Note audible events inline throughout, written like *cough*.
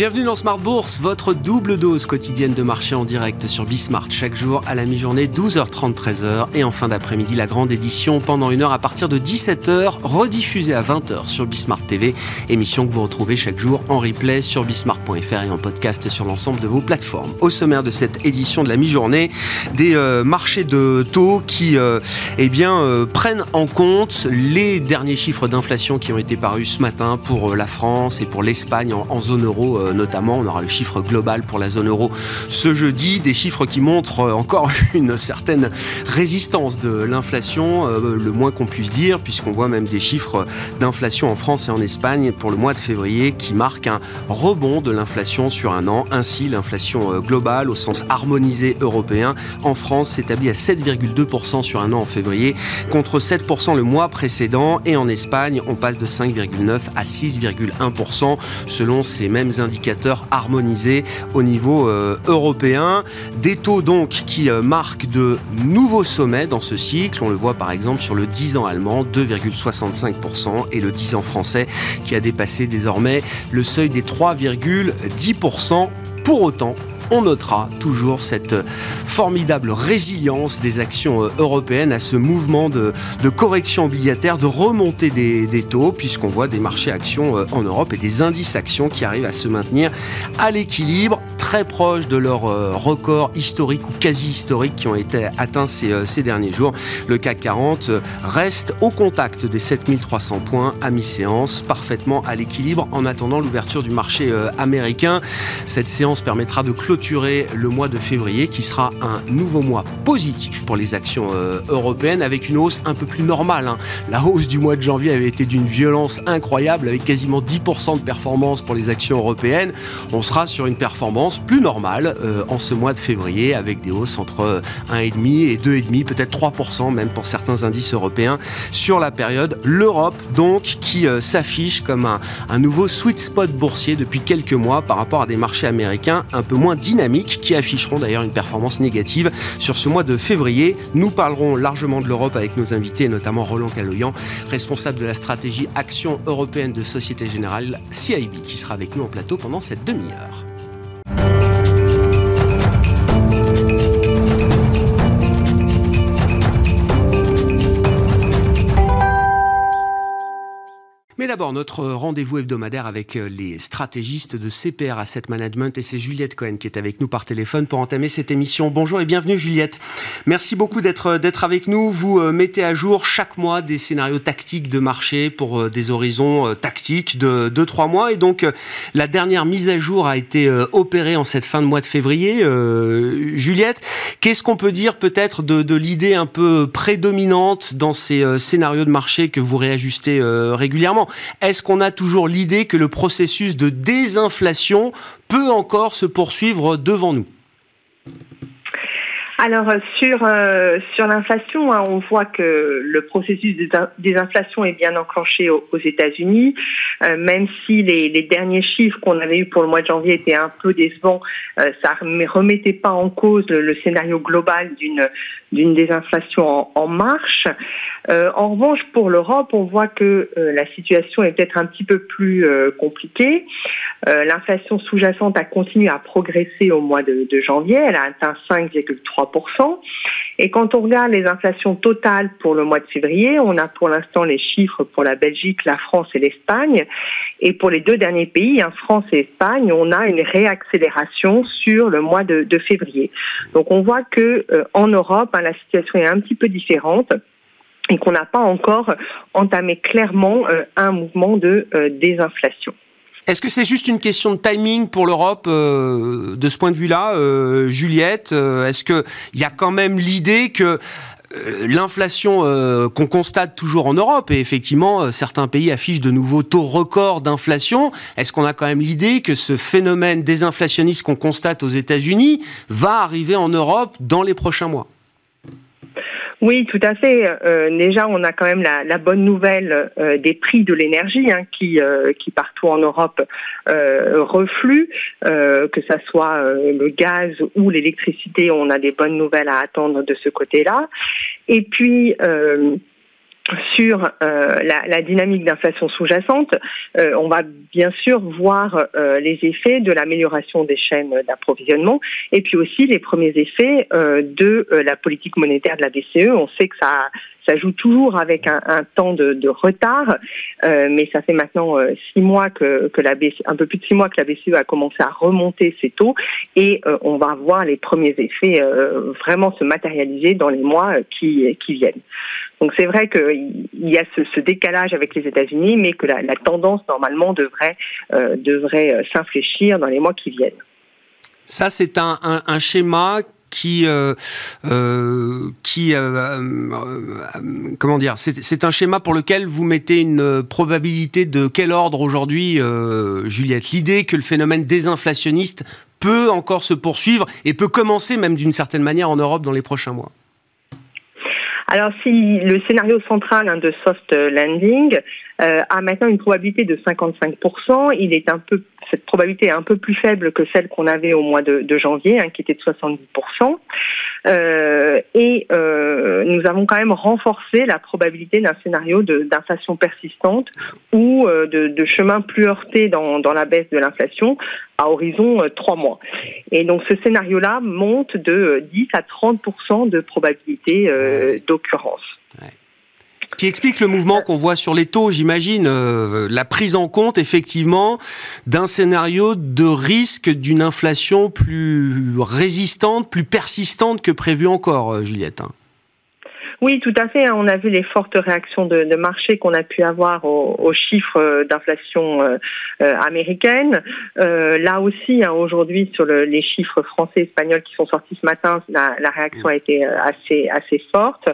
Bienvenue dans Smart Bourse, votre double dose quotidienne de marché en direct sur Bismart chaque jour à la mi-journée 12h30 13h et en fin d'après-midi la grande édition pendant une heure à partir de 17h rediffusée à 20h sur Bismart TV, émission que vous retrouvez chaque jour en replay sur bismart.fr et en podcast sur l'ensemble de vos plateformes. Au sommaire de cette édition de la mi-journée, des euh, marchés de taux qui euh, eh bien euh, prennent en compte les derniers chiffres d'inflation qui ont été parus ce matin pour la France et pour l'Espagne en, zone euro notamment. On aura le chiffre global pour la zone euro ce jeudi, des chiffres qui montrent euh, encore *laughs* une certaine résistance de l'inflation, euh, le moins qu'on puisse dire, puisqu'on voit même des chiffres d'inflation en France et en Espagne pour le mois de février qui marquent un rebond de l'inflation sur un an. Ainsi, l'inflation globale au sens harmonisé européen en France s'établit à 7,2% sur un an en février contre 7% le mois précédent et en Espagne on passe de 5,9 à 6,1% selon ces mêmes indicateurs indicateurs harmonisés au niveau euh, européen. Des taux donc qui euh, marquent de nouveaux sommets dans ce cycle. On le voit par exemple sur le 10 ans allemand, 2,65%, et le 10 ans français qui a dépassé désormais le seuil des 3,10%. Pour autant, on notera toujours cette formidable résilience des actions euh, européennes à ce mouvement de, correction obligataire, de remontée des, des taux, puisqu'on voit des marchés actions euh, en Europe et des indices actions qui arrivent à se maintenir à l'équilibre très proche de leurs euh, records historiques ou quasi historiques qui ont été atteints ces, euh, ces derniers jours. Le CAC 40 euh, reste au contact des 7300 points à mi-séance, parfaitement à l'équilibre en attendant l'ouverture du marché américain. Cette séance permettra de clôturer le mois de février qui sera un nouveau mois positif pour les actions européennes avec une hausse un peu plus normale. Hein. La hausse du mois de janvier avait été d'une violence incroyable avec quasiment 10% de performance pour les actions européennes. On sera sur une performance plus normale euh, en ce mois de février avec des hausses entre 1,5 et 2,5, peut-être 3% même pour certains indices européens sur la période. L'Europe donc qui euh, s'affiche comme un, un, nouveau sweet spot boursier depuis quelques mois par rapport à des marchés américains un peu moins dynamiques qui afficheront d'ailleurs une performance négative sur ce mois de février. Nous parlerons largement de l'Europe avec nos invités, notamment Roland Caloyan, responsable de la stratégie Action européenne de Société Générale CIB, qui sera avec nous en plateau pendant cette demi-heure. D'abord, notre rendez-vous hebdomadaire avec euh, les stratégistes de CPR Asset Management et c'est Juliette Cohen qui est avec nous par téléphone pour entamer cette émission. Bonjour et bienvenue Juliette. Merci beaucoup d'être euh, avec nous. Vous euh, mettez à jour chaque mois des scénarios tactiques de marché pour des horizons tactiques de 2-3 mois et donc la dernière mise à jour a été opérée en cette fin de mois de février. Juliette, qu'est-ce qu'on peut dire peut-être de, de l'idée un peu prédominante dans ces scénarios de marché que vous réajustez régulièrement? Est-ce qu'on a toujours l'idée que le processus de désinflation peut encore se poursuivre devant nous? Alors sur euh, sur l'inflation, hein, on voit que le processus des inflations est bien enclenché aux, États-Unis, euh, même si les, derniers chiffres qu'on avait eu pour le mois de janvier étaient un peu décevants, euh, ça ne remettait pas en cause le, scénario global d'une d'une désinflation en, marche. en revanche, pour l'Europe, on voit que la situation est peut-être un petit peu plus compliquée. L'inflation sous-jacente a continué à progresser au mois de, de janvier, elle a atteint 5,3 et quand on regarde les inflations totales pour le mois de février, on a pour l'instant les chiffres pour la Belgique, la France et l'Espagne. Et pour les deux derniers pays, hein, France et Espagne, on a une réaccélération sur le mois de, février. Donc on voit que euh, en Europe, hein, la situation est un petit peu différente et qu'on n'a pas encore entamé clairement euh, un mouvement de euh, désinflation. Est-ce que c'est juste une question de timing pour l'Europe euh, de ce point de vue-là, euh, Juliette euh, Est-ce qu'il y a quand même l'idée que l'inflation qu'on constate toujours en Europe, et effectivement, certains pays affichent de nouveaux taux records d'inflation, est-ce qu'on a quand même l'idée que ce phénomène désinflationniste qu'on constate aux États-Unis va arriver en Europe dans les prochains mois? Oui, tout à fait. Euh, déjà, on a quand même la, la bonne nouvelle euh, des prix de l'énergie hein, qui, euh, qui partout en Europe euh, refluent, que ça soit le gaz ou l'électricité. On a des bonnes nouvelles à attendre de ce côté-là. Et puis sur euh, la, la, dynamique d'inflation sous-jacente, euh, on va bien sûr voir euh, les effets de l'amélioration des chaînes d'approvisionnement et puis aussi les premiers effets de la politique monétaire de la BCE. On sait que ça, ça joue toujours avec un, un temps de, retard, mais ça fait maintenant six mois que, la BCE, un peu plus de six mois que la BCE a commencé à remonter ses taux et on va voir les premiers effets vraiment se matérialiser dans les mois qui, viennent. Donc c'est vrai qu'il y a ce, décalage avec les États-Unis, mais que la, tendance normalement devrait, euh, devrait euh, s'infléchir dans les mois qui viennent. Ça, c'est un, schéma qui, euh, qui comment dire, c'est un schéma pour lequel vous mettez une probabilité de quel ordre aujourd'hui, Juliette? L'idée que le phénomène désinflationniste peut encore se poursuivre et peut commencer même d'une certaine manière en Europe dans les prochains mois. Alors si le scénario central hein, de soft landing euh, a maintenant une probabilité de 55%, il est un peu cette probabilité est un peu plus faible que celle qu'on avait au mois de, janvier, hein, qui était de 70%. Euh, et euh, nous avons quand même renforcé la probabilité d'un scénario d'inflation persistante ou euh, de, de, chemin plus heurté dans, dans la baisse de l'inflation à horizon trois mois. Et donc ce scénario-là monte de 10 à 30% de probabilité d'occurrence. Qui explique le mouvement qu'on voit sur les taux, j'imagine, euh, la prise en compte effectivement d'un scénario de risque d'une inflation plus résistante, plus persistante que prévu encore, euh, Juliette. Hein. Oui, tout à fait. On a vu les fortes réactions de, marché qu'on a pu avoir aux, chiffres d'inflation euh, euh, américaine. Euh, là aussi, hein, aujourd'hui, sur le, les chiffres français et espagnols qui sont sortis ce matin, la, réaction a été assez assez forte.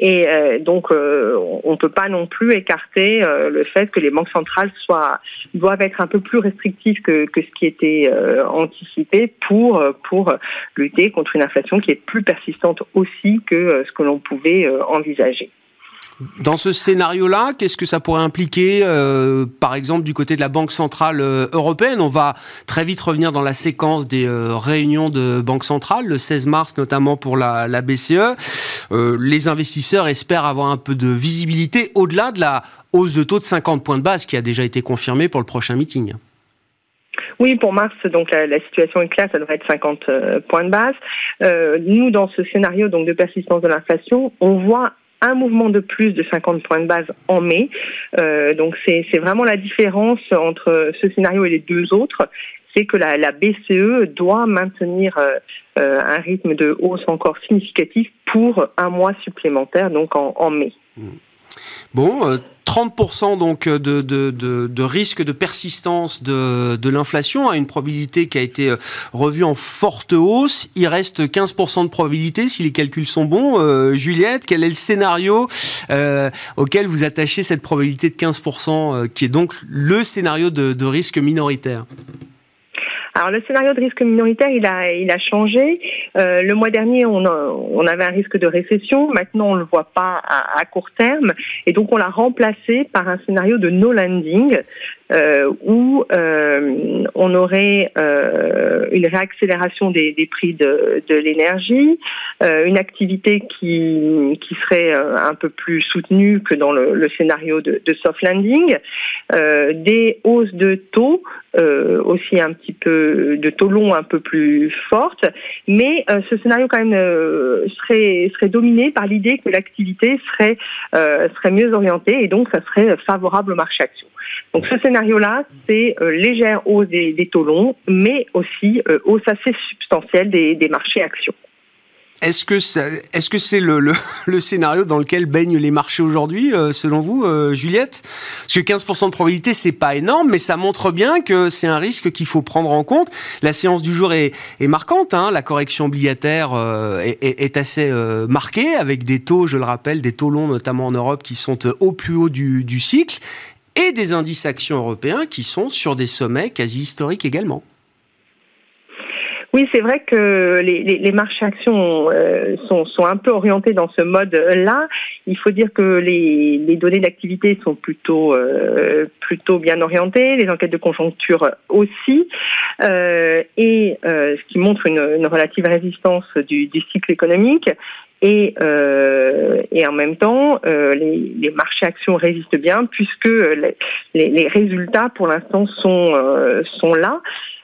Et donc, on ne peut pas non plus écarter le fait que les banques centrales soient doivent être un peu plus restrictives que, ce qui était anticipé pour lutter contre une inflation qui est plus persistante aussi que ce que l'on pouvait euh, envisager. Dans ce scénario-là, qu'est-ce que ça pourrait impliquer, euh, par exemple, du côté de la Banque centrale euh, européenne? On va très vite revenir dans la séquence des réunions de Banque centrale, le 16 mars notamment pour la BCE. les investisseurs espèrent avoir un peu de visibilité au-delà de la hausse de taux de 50 points de base qui a déjà été confirmée pour le prochain meeting. Oui, pour mars, donc la, situation est claire, ça devrait être 50 euh, points de base. Euh, nous, dans ce scénario donc de persistance de l'inflation, on voit un mouvement de plus de 50 points de base en mai. Euh, donc c'est vraiment la différence entre ce scénario et les deux autres c'est que la, BCE doit maintenir un rythme de hausse encore significatif pour un mois supplémentaire, donc en, mai. Mmh. Bon, 30% donc de, de, risque de persistance de, l'inflation, à une probabilité qui a été euh, revue en forte hausse. Il reste 15% de probabilité si les calculs sont bons. Euh, Juliette, quel est le scénario euh, auquel vous attachez cette probabilité de 15%, qui est donc le scénario de risque minoritaire? Alors le scénario de risque minoritaire, il a, il a changé. Euh, le mois dernier, on, on avait un risque de récession. Maintenant, on le voit pas à, court terme, et donc on l'a remplacé par un scénario de no landing euh, où euh, on aurait euh, une réaccélération des, des prix de, de l'énergie, une activité qui, qui serait euh, un peu plus soutenue que dans le, le scénario de, de, soft landing, des hausses de taux aussi un petit peu de taux longs un peu plus fortes, mais ce scénario quand même serait serait dominé par l'idée que l'activité serait serait mieux orientée et donc ça serait favorable au marché action. Donc ce scénario-là, c'est euh, légère hausse des, taux longs, mais aussi euh, hausse assez substantielle des, marchés actions. Est-ce que c'est *laughs* le, scénario dans lequel baignent les marchés aujourd'hui, euh, selon vous, Juliette? Parce que 15% de probabilité, c'est pas énorme, mais ça montre bien que c'est un risque qu'il faut prendre en compte. La séance du jour est, marquante. Hein. La correction obligataire est, est, assez marquée, avec des taux, je le rappelle, des taux longs, notamment en Europe, qui sont au plus haut du cycle et des indices actions européens qui sont sur des sommets quasi historiques également. Oui, c'est vrai que les, les, marchés actions euh, sont, sont, un peu orientés dans ce mode-là. Il faut dire que les, les données d'activité sont plutôt euh, plutôt bien orientées, les enquêtes de conjoncture aussi, euh, et ce qui montre une, une relative résistance du, du cycle économique. Et, euh, et en même temps, euh, les, les, marchés actions résistent bien puisque les, les résultats pour l'instant sont, euh, sont là.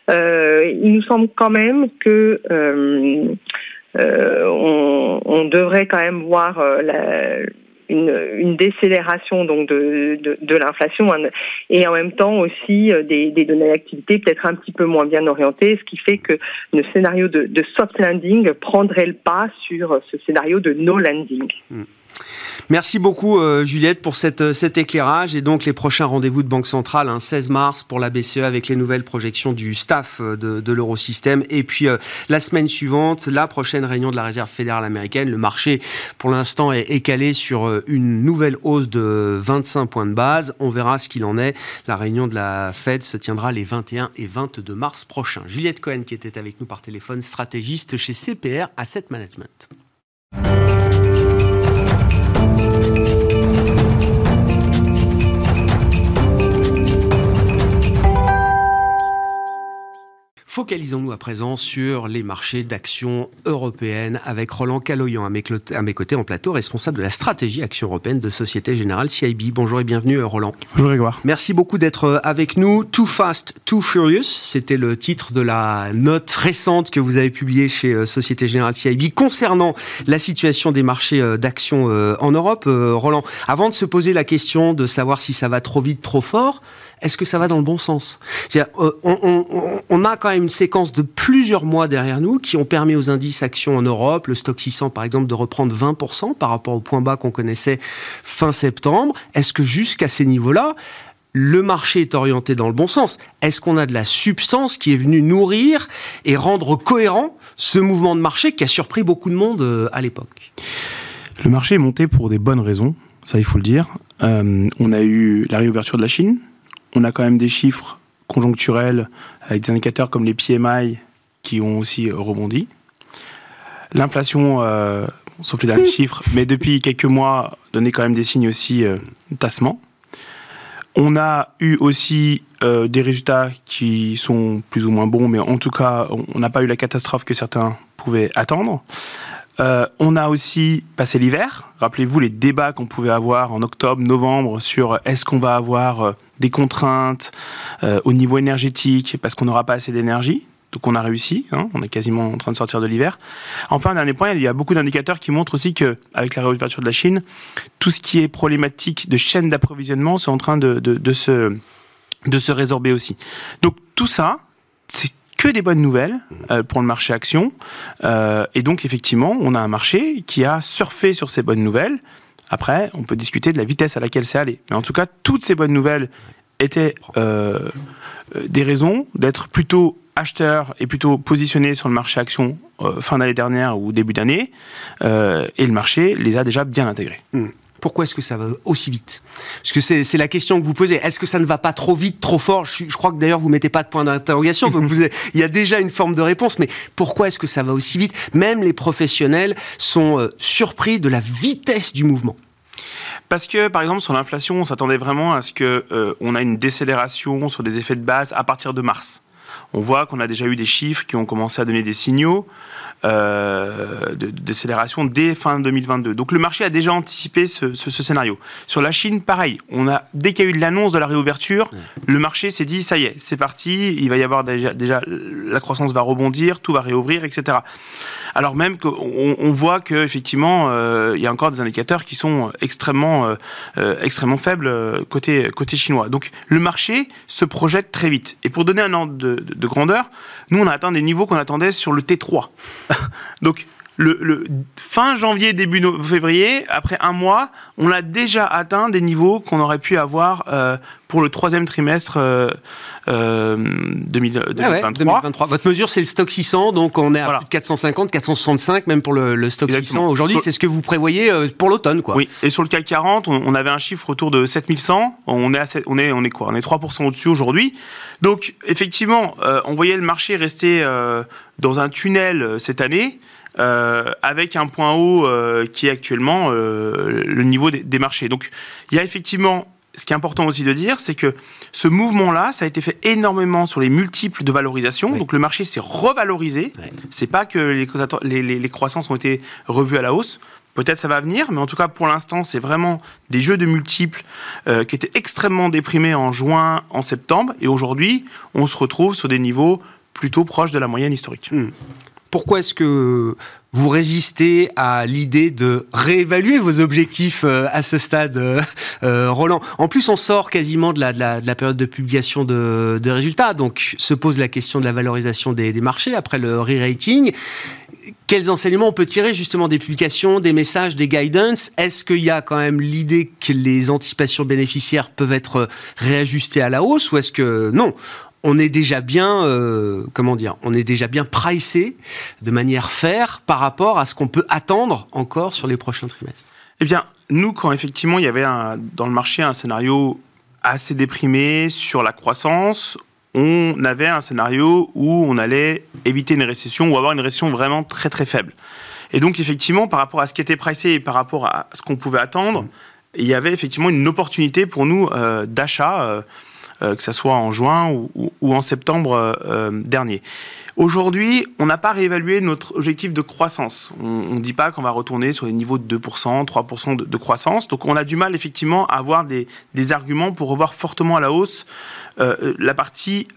Euh, il nous semble quand même que on, on, devrait quand même voir une, décélération donc de, de, de l'inflation hein, et en même temps aussi euh, des, données d'activité peut-être un petit peu moins bien orientées, ce qui fait que le scénario de, soft landing prendrait le pas sur ce scénario de no landing. Hmm. Merci beaucoup euh, Juliette pour euh, cet éclairage et donc les prochains rendez-vous de Banque Centrale, hein, 16 mars pour la BCE avec les nouvelles projections du staff euh, de, de l'eurosystème et puis la semaine suivante, la prochaine réunion de la Réserve fédérale américaine. Le marché pour l'instant est, est, calé sur une nouvelle hausse de 25 points de base. On verra ce qu'il en est. La réunion de la Fed se tiendra les 21 et 22 mars prochains. Juliette Cohen qui était avec nous par téléphone, stratégiste chez CPR Asset Management. Focalisons-nous à présent sur les marchés d'actions européennes avec Roland Caloyan à mes, côtés en plateau, responsable de la stratégie action européenne de Société Générale CIB. Bonjour et bienvenue euh, Roland. Bonjour Grégoire. Merci beaucoup d'être euh, avec nous. Too Fast, Too Furious, c'était le titre de la note récente que vous avez publiée chez euh, Société Générale CIB concernant la situation des marchés d'actions en Europe. Roland, avant de se poser la question de savoir si ça va trop vite, trop fort, est-ce que ça va dans le bon sens? Euh, on, a quand même une séquence de plusieurs mois derrière nous qui ont permis aux indices actions en Europe, le stock 600 par exemple, de reprendre 20% par rapport au point bas qu'on connaissait fin septembre. Est-ce que jusqu'à ces niveaux-là, le marché est orienté dans le bon sens? Est-ce qu'on a de la substance qui est venue nourrir et rendre cohérent ce mouvement de marché qui a surpris beaucoup de monde euh, à l'époque? Le marché est monté pour des bonnes raisons, ça il faut le dire. Euh, on a eu la réouverture de la Chine, on a quand même des chiffres conjoncturels avec des indicateurs comme les PMI qui ont aussi rebondi. L'inflation, euh, sauf les derniers *laughs* chiffres, mais depuis quelques mois, donnait quand même des signes aussi euh, tassement. On a eu aussi euh, des résultats qui sont plus ou moins bons, mais en tout cas, on n'a pas eu la catastrophe que certains pouvaient attendre. Euh, on a aussi passé l'hiver. Rappelez-vous les débats qu'on pouvait avoir en octobre, novembre sur est-ce qu'on va avoir euh, des contraintes euh, au niveau énergétique parce qu'on n'aura pas assez d'énergie. Donc on a réussi, hein. on est quasiment en train de sortir de l'hiver. Enfin, dernier point, il y a beaucoup d'indicateurs qui montrent aussi que, avec la réouverture de la Chine, tout ce qui est problématique de chaîne d'approvisionnement, c'est en train de, de, se, de se résorber aussi. Donc tout ça, c'est que des bonnes nouvelles euh, pour le marché action. Euh, et donc, effectivement, on a un marché qui a surfé sur ces bonnes nouvelles. Après, on peut discuter de la vitesse à laquelle c'est allé. Mais en tout cas, toutes ces bonnes nouvelles étaient euh, des raisons d'être plutôt acheteur et plutôt positionné sur le marché action fin d'année dernière ou début d'année. et le marché les a déjà bien intégrés. Hmm. Pourquoi est-ce que ça va aussi vite? Parce que c'est la question que vous posez. Est-ce que ça ne va pas trop vite, trop fort? Je, crois que d'ailleurs vous mettez pas de point d'interrogation, donc vous *laughs* il y a déjà une forme de réponse. Mais pourquoi est-ce que ça va aussi vite? Même les professionnels sont euh, surpris de la vitesse du mouvement. Parce que, par exemple, sur l'inflation, on s'attendait vraiment à ce que euh, on a une décélération sur des effets de base à partir de mars. On voit qu'on a déjà eu des chiffres qui ont commencé à donner des signaux. Euh, de, décélération dès fin 2022. Donc le marché a déjà anticipé ce, scénario. Sur la Chine, pareil. On a dès qu'il y a eu l'annonce de la réouverture, le marché s'est dit ça y est, c'est parti. Il va y avoir déjà, déjà la croissance va rebondir, tout va réouvrir, etc. Alors même qu'on on voit que effectivement euh, il y a encore des indicateurs qui sont extrêmement euh, extrêmement faibles côté côté chinois. Donc le marché se projette très vite. Et pour donner un ordre de, de grandeur, nous on a atteint des niveaux qu'on attendait sur le T3. *laughs* Donc, le, fin janvier, début février, après un mois, on a déjà atteint des niveaux qu'on aurait pu avoir euh, pour le troisième trimestre 2023. Euh, ah Votre mesure, c'est le stock 600, donc on est à 450, 465, même pour le, stock 600. Aujourd'hui, c'est ce que vous prévoyez euh, pour l'automne, quoi. Oui, et sur le CAC 40, on, avait un chiffre autour de 7100. On est, on est, on est quoi? On est 3% au-dessus aujourd'hui. Donc, effectivement, on voyait le marché rester dans un tunnel cette année. Euh, avec un point haut euh, qui est actuellement euh, le niveau des, marchés. Donc il y a effectivement ce qui est important aussi de dire, c'est que ce mouvement-là, ça a été fait énormément sur les multiples de valorisation. Donc le marché s'est revalorisé. C'est pas que les, les, croissances ont été revues à la hausse. Peut-être ça va venir, mais en tout cas pour l'instant, c'est vraiment des jeux de multiples qui étaient extrêmement déprimés en juin, en septembre, et aujourd'hui, on se retrouve sur des niveaux plutôt proches de la moyenne historique. Hmm. Pourquoi est-ce que vous résistez à l'idée de réévaluer vos objectifs euh, à ce stade, euh, euh, Roland? En plus, on sort quasiment de la, de la, période de publication de, résultats, donc se pose la question de la valorisation des, marchés après le re-rating. Quels enseignements on peut tirer justement des publications, des messages, des guidance? Est-ce qu'il y a quand même l'idée que les anticipations bénéficiaires peuvent être réajustées à la hausse ou est-ce que non? On est déjà bien, euh, comment dire, on est déjà bien pricé de manière faire par rapport à ce qu'on peut attendre encore sur les prochains trimestres. Eh bien, nous, quand effectivement il y avait dans le marché un scénario assez déprimé sur la croissance, on avait un scénario où on allait éviter une récession ou avoir une récession vraiment très très faible. Et donc effectivement, par rapport à ce qui était pricé et par rapport à ce qu'on pouvait attendre, il y avait effectivement une opportunité pour nous euh, d'achat. Euh, que ce soit en juin ou, en septembre euh, euh, dernier. Aujourd'hui, on n'a pas réévalué notre objectif de croissance. On ne dit pas qu'on va retourner sur les niveaux de 2%, 3% de, croissance. Donc on a du mal effectivement à avoir des, arguments pour revoir fortement à la hausse la partie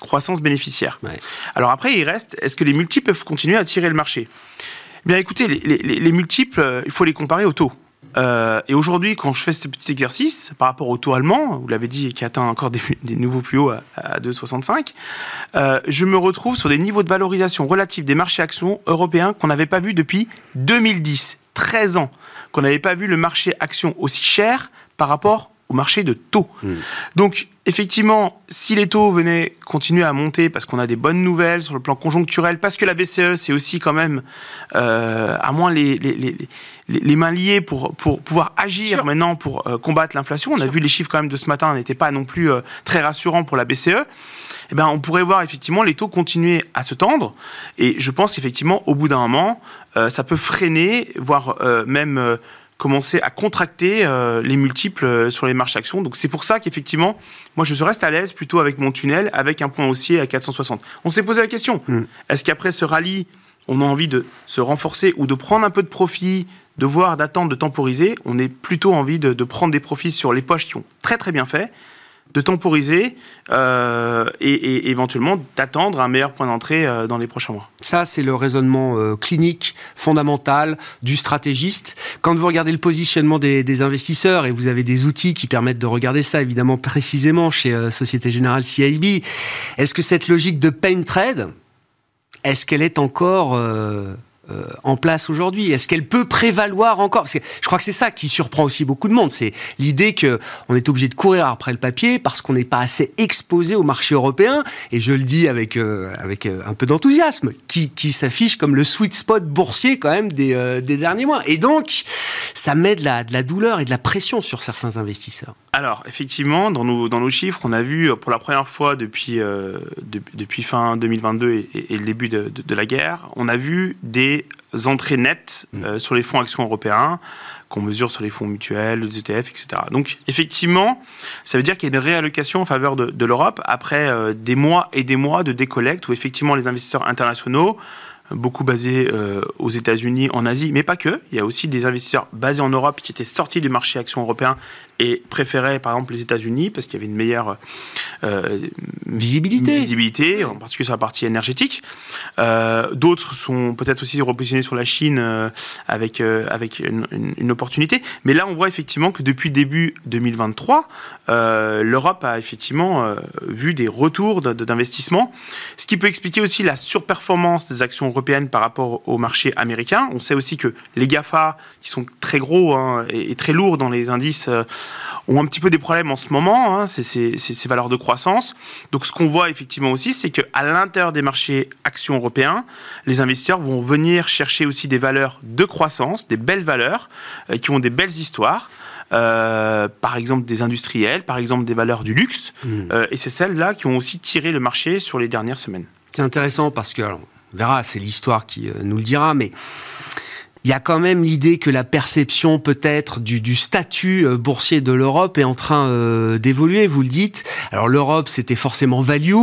croissance bénéficiaire. Alors après, il reste, est-ce que les multiples peuvent continuer à tirer le marché? Bien écoutez, les multiples, il faut les comparer au taux. Euh, et aujourd'hui, quand je fais ce petit exercice par rapport au taux allemand, vous l'avez dit, qui atteint encore des, *laughs* nouveaux plus hauts à, 2,65, euh, je me retrouve sur des niveaux de valorisation relatifs des marchés actions européens qu'on n'avait pas vu depuis 2010, 13 ans, qu'on n'avait pas vu le marché actions aussi cher par rapport au marché de taux. Hmm. Donc, effectivement, si les taux venaient continuer à monter parce qu'on a des bonnes nouvelles sur le plan conjoncturel, parce que la BCE, c'est aussi quand même, euh, à moins les, les, les, mains liées pour, pour pouvoir agir maintenant pour euh, combattre l'inflation. On a vu les chiffres quand même de ce matin n'étaient pas non plus euh, très rassurants pour la BCE. Eh ben, on pourrait voir effectivement les taux continuer à se tendre. Et je pense qu'effectivement, au bout d'un moment, ça peut freiner, voire même commencer à contracter euh, les multiples euh, sur les marches actions. Donc c'est pour ça qu'effectivement, moi je reste à l'aise plutôt avec mon tunnel, avec un point haussier à 460. On s'est posé la question, hmm. est-ce qu'après ce rallye, on a envie de se renforcer ou de prendre un peu de profit, de voir, d'attendre, de temporiser? On est plutôt envie de, de prendre des profits sur les poches qui ont très très bien fait de temporiser euh, et, éventuellement d'attendre un meilleur point d'entrée euh, dans les prochains mois. Ça, c'est le raisonnement euh, clinique fondamental du stratégiste. Quand vous regardez le positionnement des, investisseurs, et vous avez des outils qui permettent de regarder ça, évidemment, précisément chez Société Générale CIB, est-ce que cette logique de pain trade, est-ce qu'elle est encore euh, en place aujourd'hui Est-ce qu'elle peut prévaloir encore? Je crois que c'est ça qui surprend aussi beaucoup de monde. C'est l'idée que on est obligé de courir après le papier parce qu'on n'est pas assez exposé au marché européen. Et je le dis avec euh, avec euh, un peu d'enthousiasme, qui, qui s'affiche comme le sweet spot boursier quand même des, des derniers mois. Et donc, ça met de la, de la douleur et de la pression sur certains investisseurs. Alors, effectivement, dans nos, dans nos chiffres, on a vu pour la première fois depuis, depuis fin 2022 et, et le début de, de la guerre, on a vu des entrées nettes mm. euh, sur les fonds actions européens qu'on mesure sur les fonds mutuels, les ETF, etc. Donc effectivement, ça veut dire qu'il y a une réallocation en faveur de, l'Europe après euh, des mois et des mois de décollecte où effectivement les investisseurs internationaux beaucoup basés euh, aux États-Unis, en Asie, mais pas que. Il y a aussi des investisseurs basés en Europe qui étaient sortis du marché action européen et préféraient par exemple les États-Unis parce qu'il y avait une meilleure euh, visibilité. visibilité, en particulier sur la partie énergétique. Euh, d'autres sont peut-être aussi repositionnés sur la Chine avec, avec une, opportunité. Mais là, on voit effectivement que depuis début 2023, l'Europe a effectivement vu des retours d'investissement, ce qui peut expliquer aussi la surperformance des actions européenne par rapport au marché américain. On sait aussi que les GAFA, qui sont très gros hein, et, très lourds dans les indices, euh, ont un petit peu des problèmes en ce moment, hein, ces, valeurs de croissance. Donc ce qu'on voit effectivement aussi, c'est qu'à l'intérieur des marchés actions européens, les investisseurs vont venir chercher aussi des valeurs de croissance, des belles valeurs, euh, qui ont des belles histoires. Euh, par exemple des industriels, par exemple des valeurs du luxe, mmh. et c'est celles-là qui ont aussi tiré le marché sur les dernières semaines. C'est intéressant parce que verra, c'est l'histoire qui euh, nous le dira, mais il y a quand même l'idée que la perception peut-être du, du, statut euh, boursier de l'Europe est en train euh, d'évoluer, vous le dites. Alors l'Europe, c'était forcément value.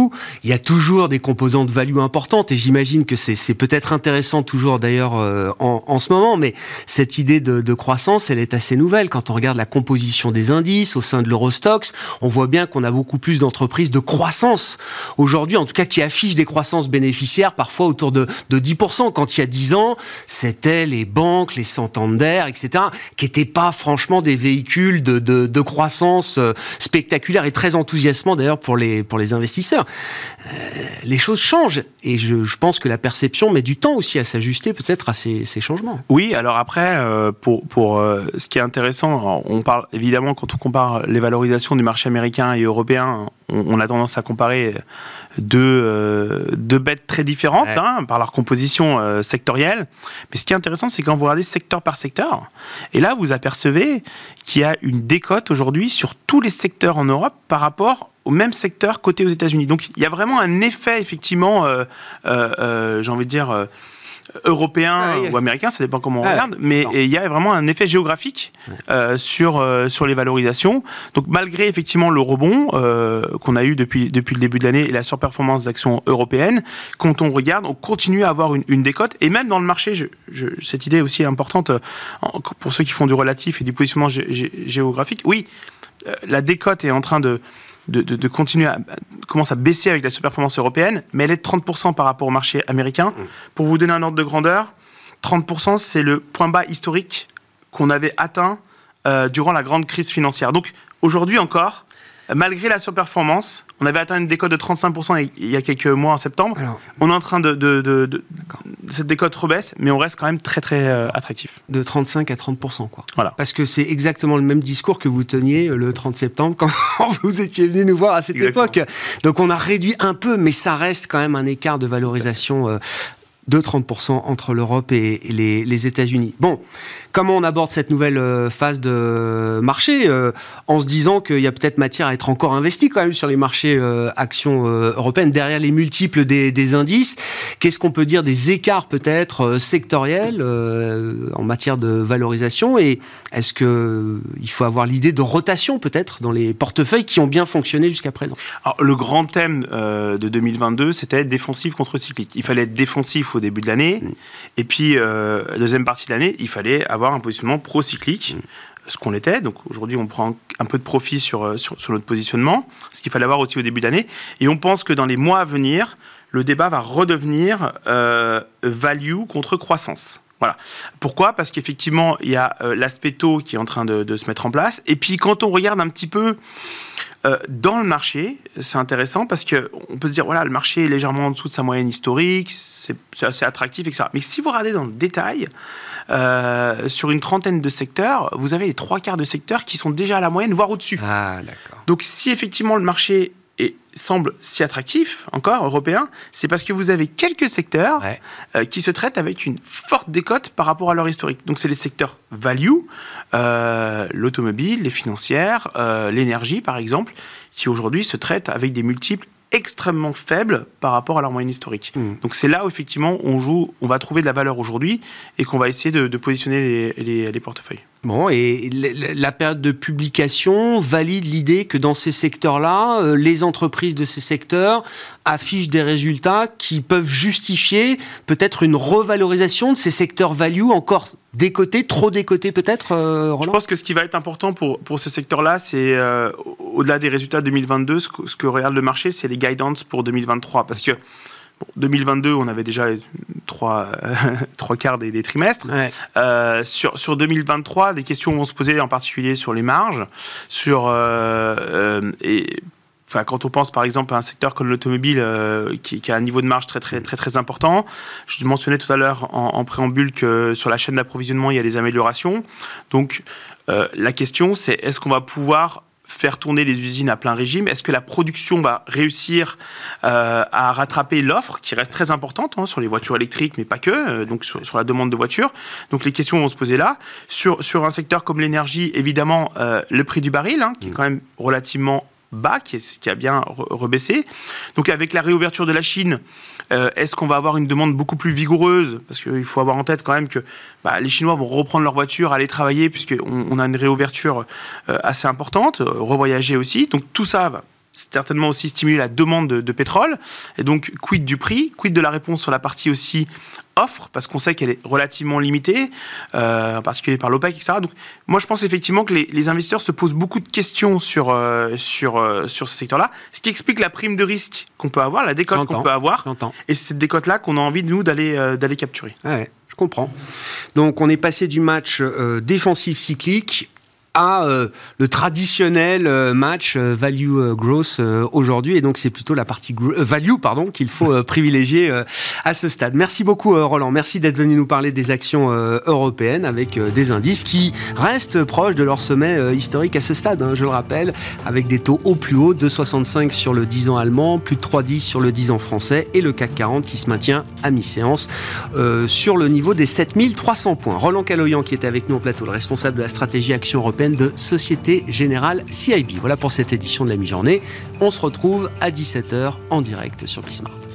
Il y a toujours des composantes value importantes et j'imagine que c'est peut-être intéressant toujours d'ailleurs euh, en, en, ce moment, mais cette idée de, de, croissance, elle est assez nouvelle. Quand on regarde la composition des indices au sein de l'Eurostox, on voit bien qu'on a beaucoup plus d'entreprises de croissance aujourd'hui, en tout cas qui affichent des croissances bénéficiaires parfois autour de, de 10%. Quand il y a 10 ans, c'était les banques, les Santander, etc., qui n'étaient pas franchement des véhicules de, croissance euh, spectaculaire et très enthousiasmant d'ailleurs pour les, investisseurs. Euh, les choses changent et je, pense que la perception met du temps aussi à s'ajuster peut-être à ces, changements. Oui, alors après, euh, pour, ce qui est intéressant, on parle évidemment quand on compare les valorisations du marché américain et européen, on, a tendance à comparer deux, euh, deux bêtes très différentes ouais. hein, par leur composition euh, sectorielle. Mais ce qui est intéressant, c'est quand vous regardez secteur par secteur, et là vous apercevez qu'il y a une décote aujourd'hui sur tous les secteurs en Europe par rapport au même secteur côté aux États-Unis. Donc il y a vraiment un effet effectivement, euh, j'ai envie de dire européen ah, ou américain, ça dépend comment on ah, regarde, mais il y a vraiment un effet géographique euh, sur, euh, sur les valorisations. Donc malgré effectivement le rebond euh, qu'on a eu depuis, depuis le début de l'année et la surperformance d'actions européennes, quand on regarde, on continue à avoir une, une décote, et même dans le marché, je, je, cette idée aussi est importante pour ceux qui font du relatif et du positionnement gé géographique, oui, la décote est en train de de, de, de, continuer à, commence à baisser avec la surperformance européenne, mais elle est de 30% par rapport au marché américain. Mmh. Pour vous donner un ordre de grandeur, 30% c'est le point bas historique qu'on avait atteint euh, durant la grande crise financière. Donc aujourd'hui encore, malgré la surperformance, on avait atteint une décote de 35% il y a quelques mois en septembre. Alors, on est en train de, de, de, de cette décote rebaisse, mais on reste quand même très très euh, attractif. De 35 à 30%, quoi. Voilà. Parce que c'est exactement le même discours que vous teniez le 30 septembre *laughs* quand vous étiez venu nous voir à cette exactement. époque. Donc on a réduit un peu, mais ça reste quand même un écart de valorisation euh, de 30% entre l'Europe et, les, États-Unis. Bon, comment on aborde cette nouvelle euh, phase de marché euh, en se disant qu'il y a peut-être matière à être encore investi quand même sur les marchés euh, actions européennes derrière les multiples des, indices? Qu'est-ce qu'on peut dire des écarts peut-être sectoriels en matière de valorisation? Et est-ce que il faut avoir l'idée de rotation peut-être dans les portefeuilles qui ont bien fonctionné jusqu'à présent? Alors, Le grand thème de 2022, c'était défensif contre cyclique. Il fallait être défensif au début de l'année mmh. et puis la deuxième partie de l'année, il fallait avoir un positionnement pro-cyclique. Mmh ce qu'on était. Donc aujourd'hui, on prend un peu de profit sur, sur, sur notre positionnement, ce qu'il fallait avoir aussi au début d'année. Et on pense que dans les mois à venir, le débat va redevenir euh, value contre croissance. Voilà. Pourquoi? Parce qu'effectivement, il y a euh, l'aspect taux qui est en train de, de, se mettre en place. Et puis, quand on regarde un petit peu euh, dans le marché, c'est intéressant parce qu'on peut se dire, voilà, le marché est légèrement en dessous de sa moyenne historique, c'est assez attractif, etc. Mais si vous regardez dans le détail, euh, sur une trentaine de secteurs, vous avez les trois quarts de secteurs qui sont déjà à la moyenne, voire au-dessus. Ah, Donc si effectivement le marché et semble si attractif, encore européen, c'est parce que vous avez quelques secteurs ouais. euh, qui se traitent avec une forte décote par rapport à leur historique. Donc c'est les secteurs value, euh, l'automobile, les financières, euh, l'énergie par exemple, qui aujourd'hui se traitent avec des multiples extrêmement faibles par rapport à leur moyenne historique. Mmh. Donc c'est là où effectivement on joue, on va trouver de la valeur aujourd'hui et qu'on va essayer de, de positionner les, les, les portefeuilles. Bon, et la période de publication valide l'idée que dans ces secteurs-là, euh, les entreprises de ces secteurs affichent des résultats qui peuvent justifier peut-être une revalorisation de ces secteurs value encore décotés, trop décotés peut-être, euh, Je pense que ce qui va être important pour, pour ces secteurs-là, c'est euh, au-delà des résultats 2022, ce que, ce que regarde le marché, c'est les guidance pour 2023. Parce que 2022, on avait déjà trois, *laughs* trois quarts des, des trimestres. Ouais. Euh, sur, sur 2023, des questions vont se poser en particulier sur les marges, sur euh, euh et Enfin, quand on pense par exemple à un secteur comme l'automobile euh, qui, qui, a un niveau de marge très très très très important, je mentionnais tout à l'heure en, en, préambule que sur la chaîne d'approvisionnement il y a des améliorations. Donc euh, la question c'est est-ce qu'on va pouvoir faire tourner les usines à plein régime. Est-ce que la production va réussir euh, à rattraper l'offre qui reste très importante hein, sur les voitures électriques, mais pas que, euh, donc sur, sur, la demande de voitures? Donc les questions vont se poser là. Sur, sur un secteur comme l'énergie, évidemment, euh, le prix du baril, hein, qui est quand même relativement bas, qui, a bien rebaissé. Donc avec la réouverture de la Chine, euh, est-ce qu'on va avoir une demande beaucoup plus vigoureuse? Parce qu'il faut avoir en tête quand même que bah, les Chinois vont reprendre leur voiture, aller travailler, puisqu'on on a une réouverture euh, assez importante, revoyager aussi. Donc tout ça va certainement aussi stimuler la demande de, pétrole. Et donc, quid du prix? Quid de la réponse sur la partie aussi offre? Parce qu'on sait qu'elle est relativement limitée, euh, en particulier par l'OPEC, etc. Donc, moi, je pense effectivement que les, investisseurs se posent beaucoup de questions sur, euh, sur, euh, sur ce secteur-là, ce qui explique la prime de risque qu'on peut avoir, la décote qu'on peut avoir. Et c'est cette décote-là qu'on a envie, nous, d'aller d'aller capturer. ouais. Je comprends. Donc on est passé du match défensif cyclique à euh, le traditionnel euh, match euh, value growth aujourd'hui et donc c'est plutôt la partie value pardon qu'il faut privilégier à ce stade. Merci beaucoup Roland, merci d'être venu nous parler des actions européennes avec des indices qui restent proches de leur sommet historique à ce stade, hein, je le rappelle, avec des taux au plus haut, 2,65 sur le 10 ans allemand, plus de 3,10 sur le 10 ans français et le CAC 40 qui se maintient à mi-séance sur le niveau des 7300 points. Roland Caloyan qui était avec nous au plateau, le responsable de la stratégie action de Société Générale CIB. Voilà pour cette édition de la mi-journée. On se retrouve à 17h en direct sur Bismart.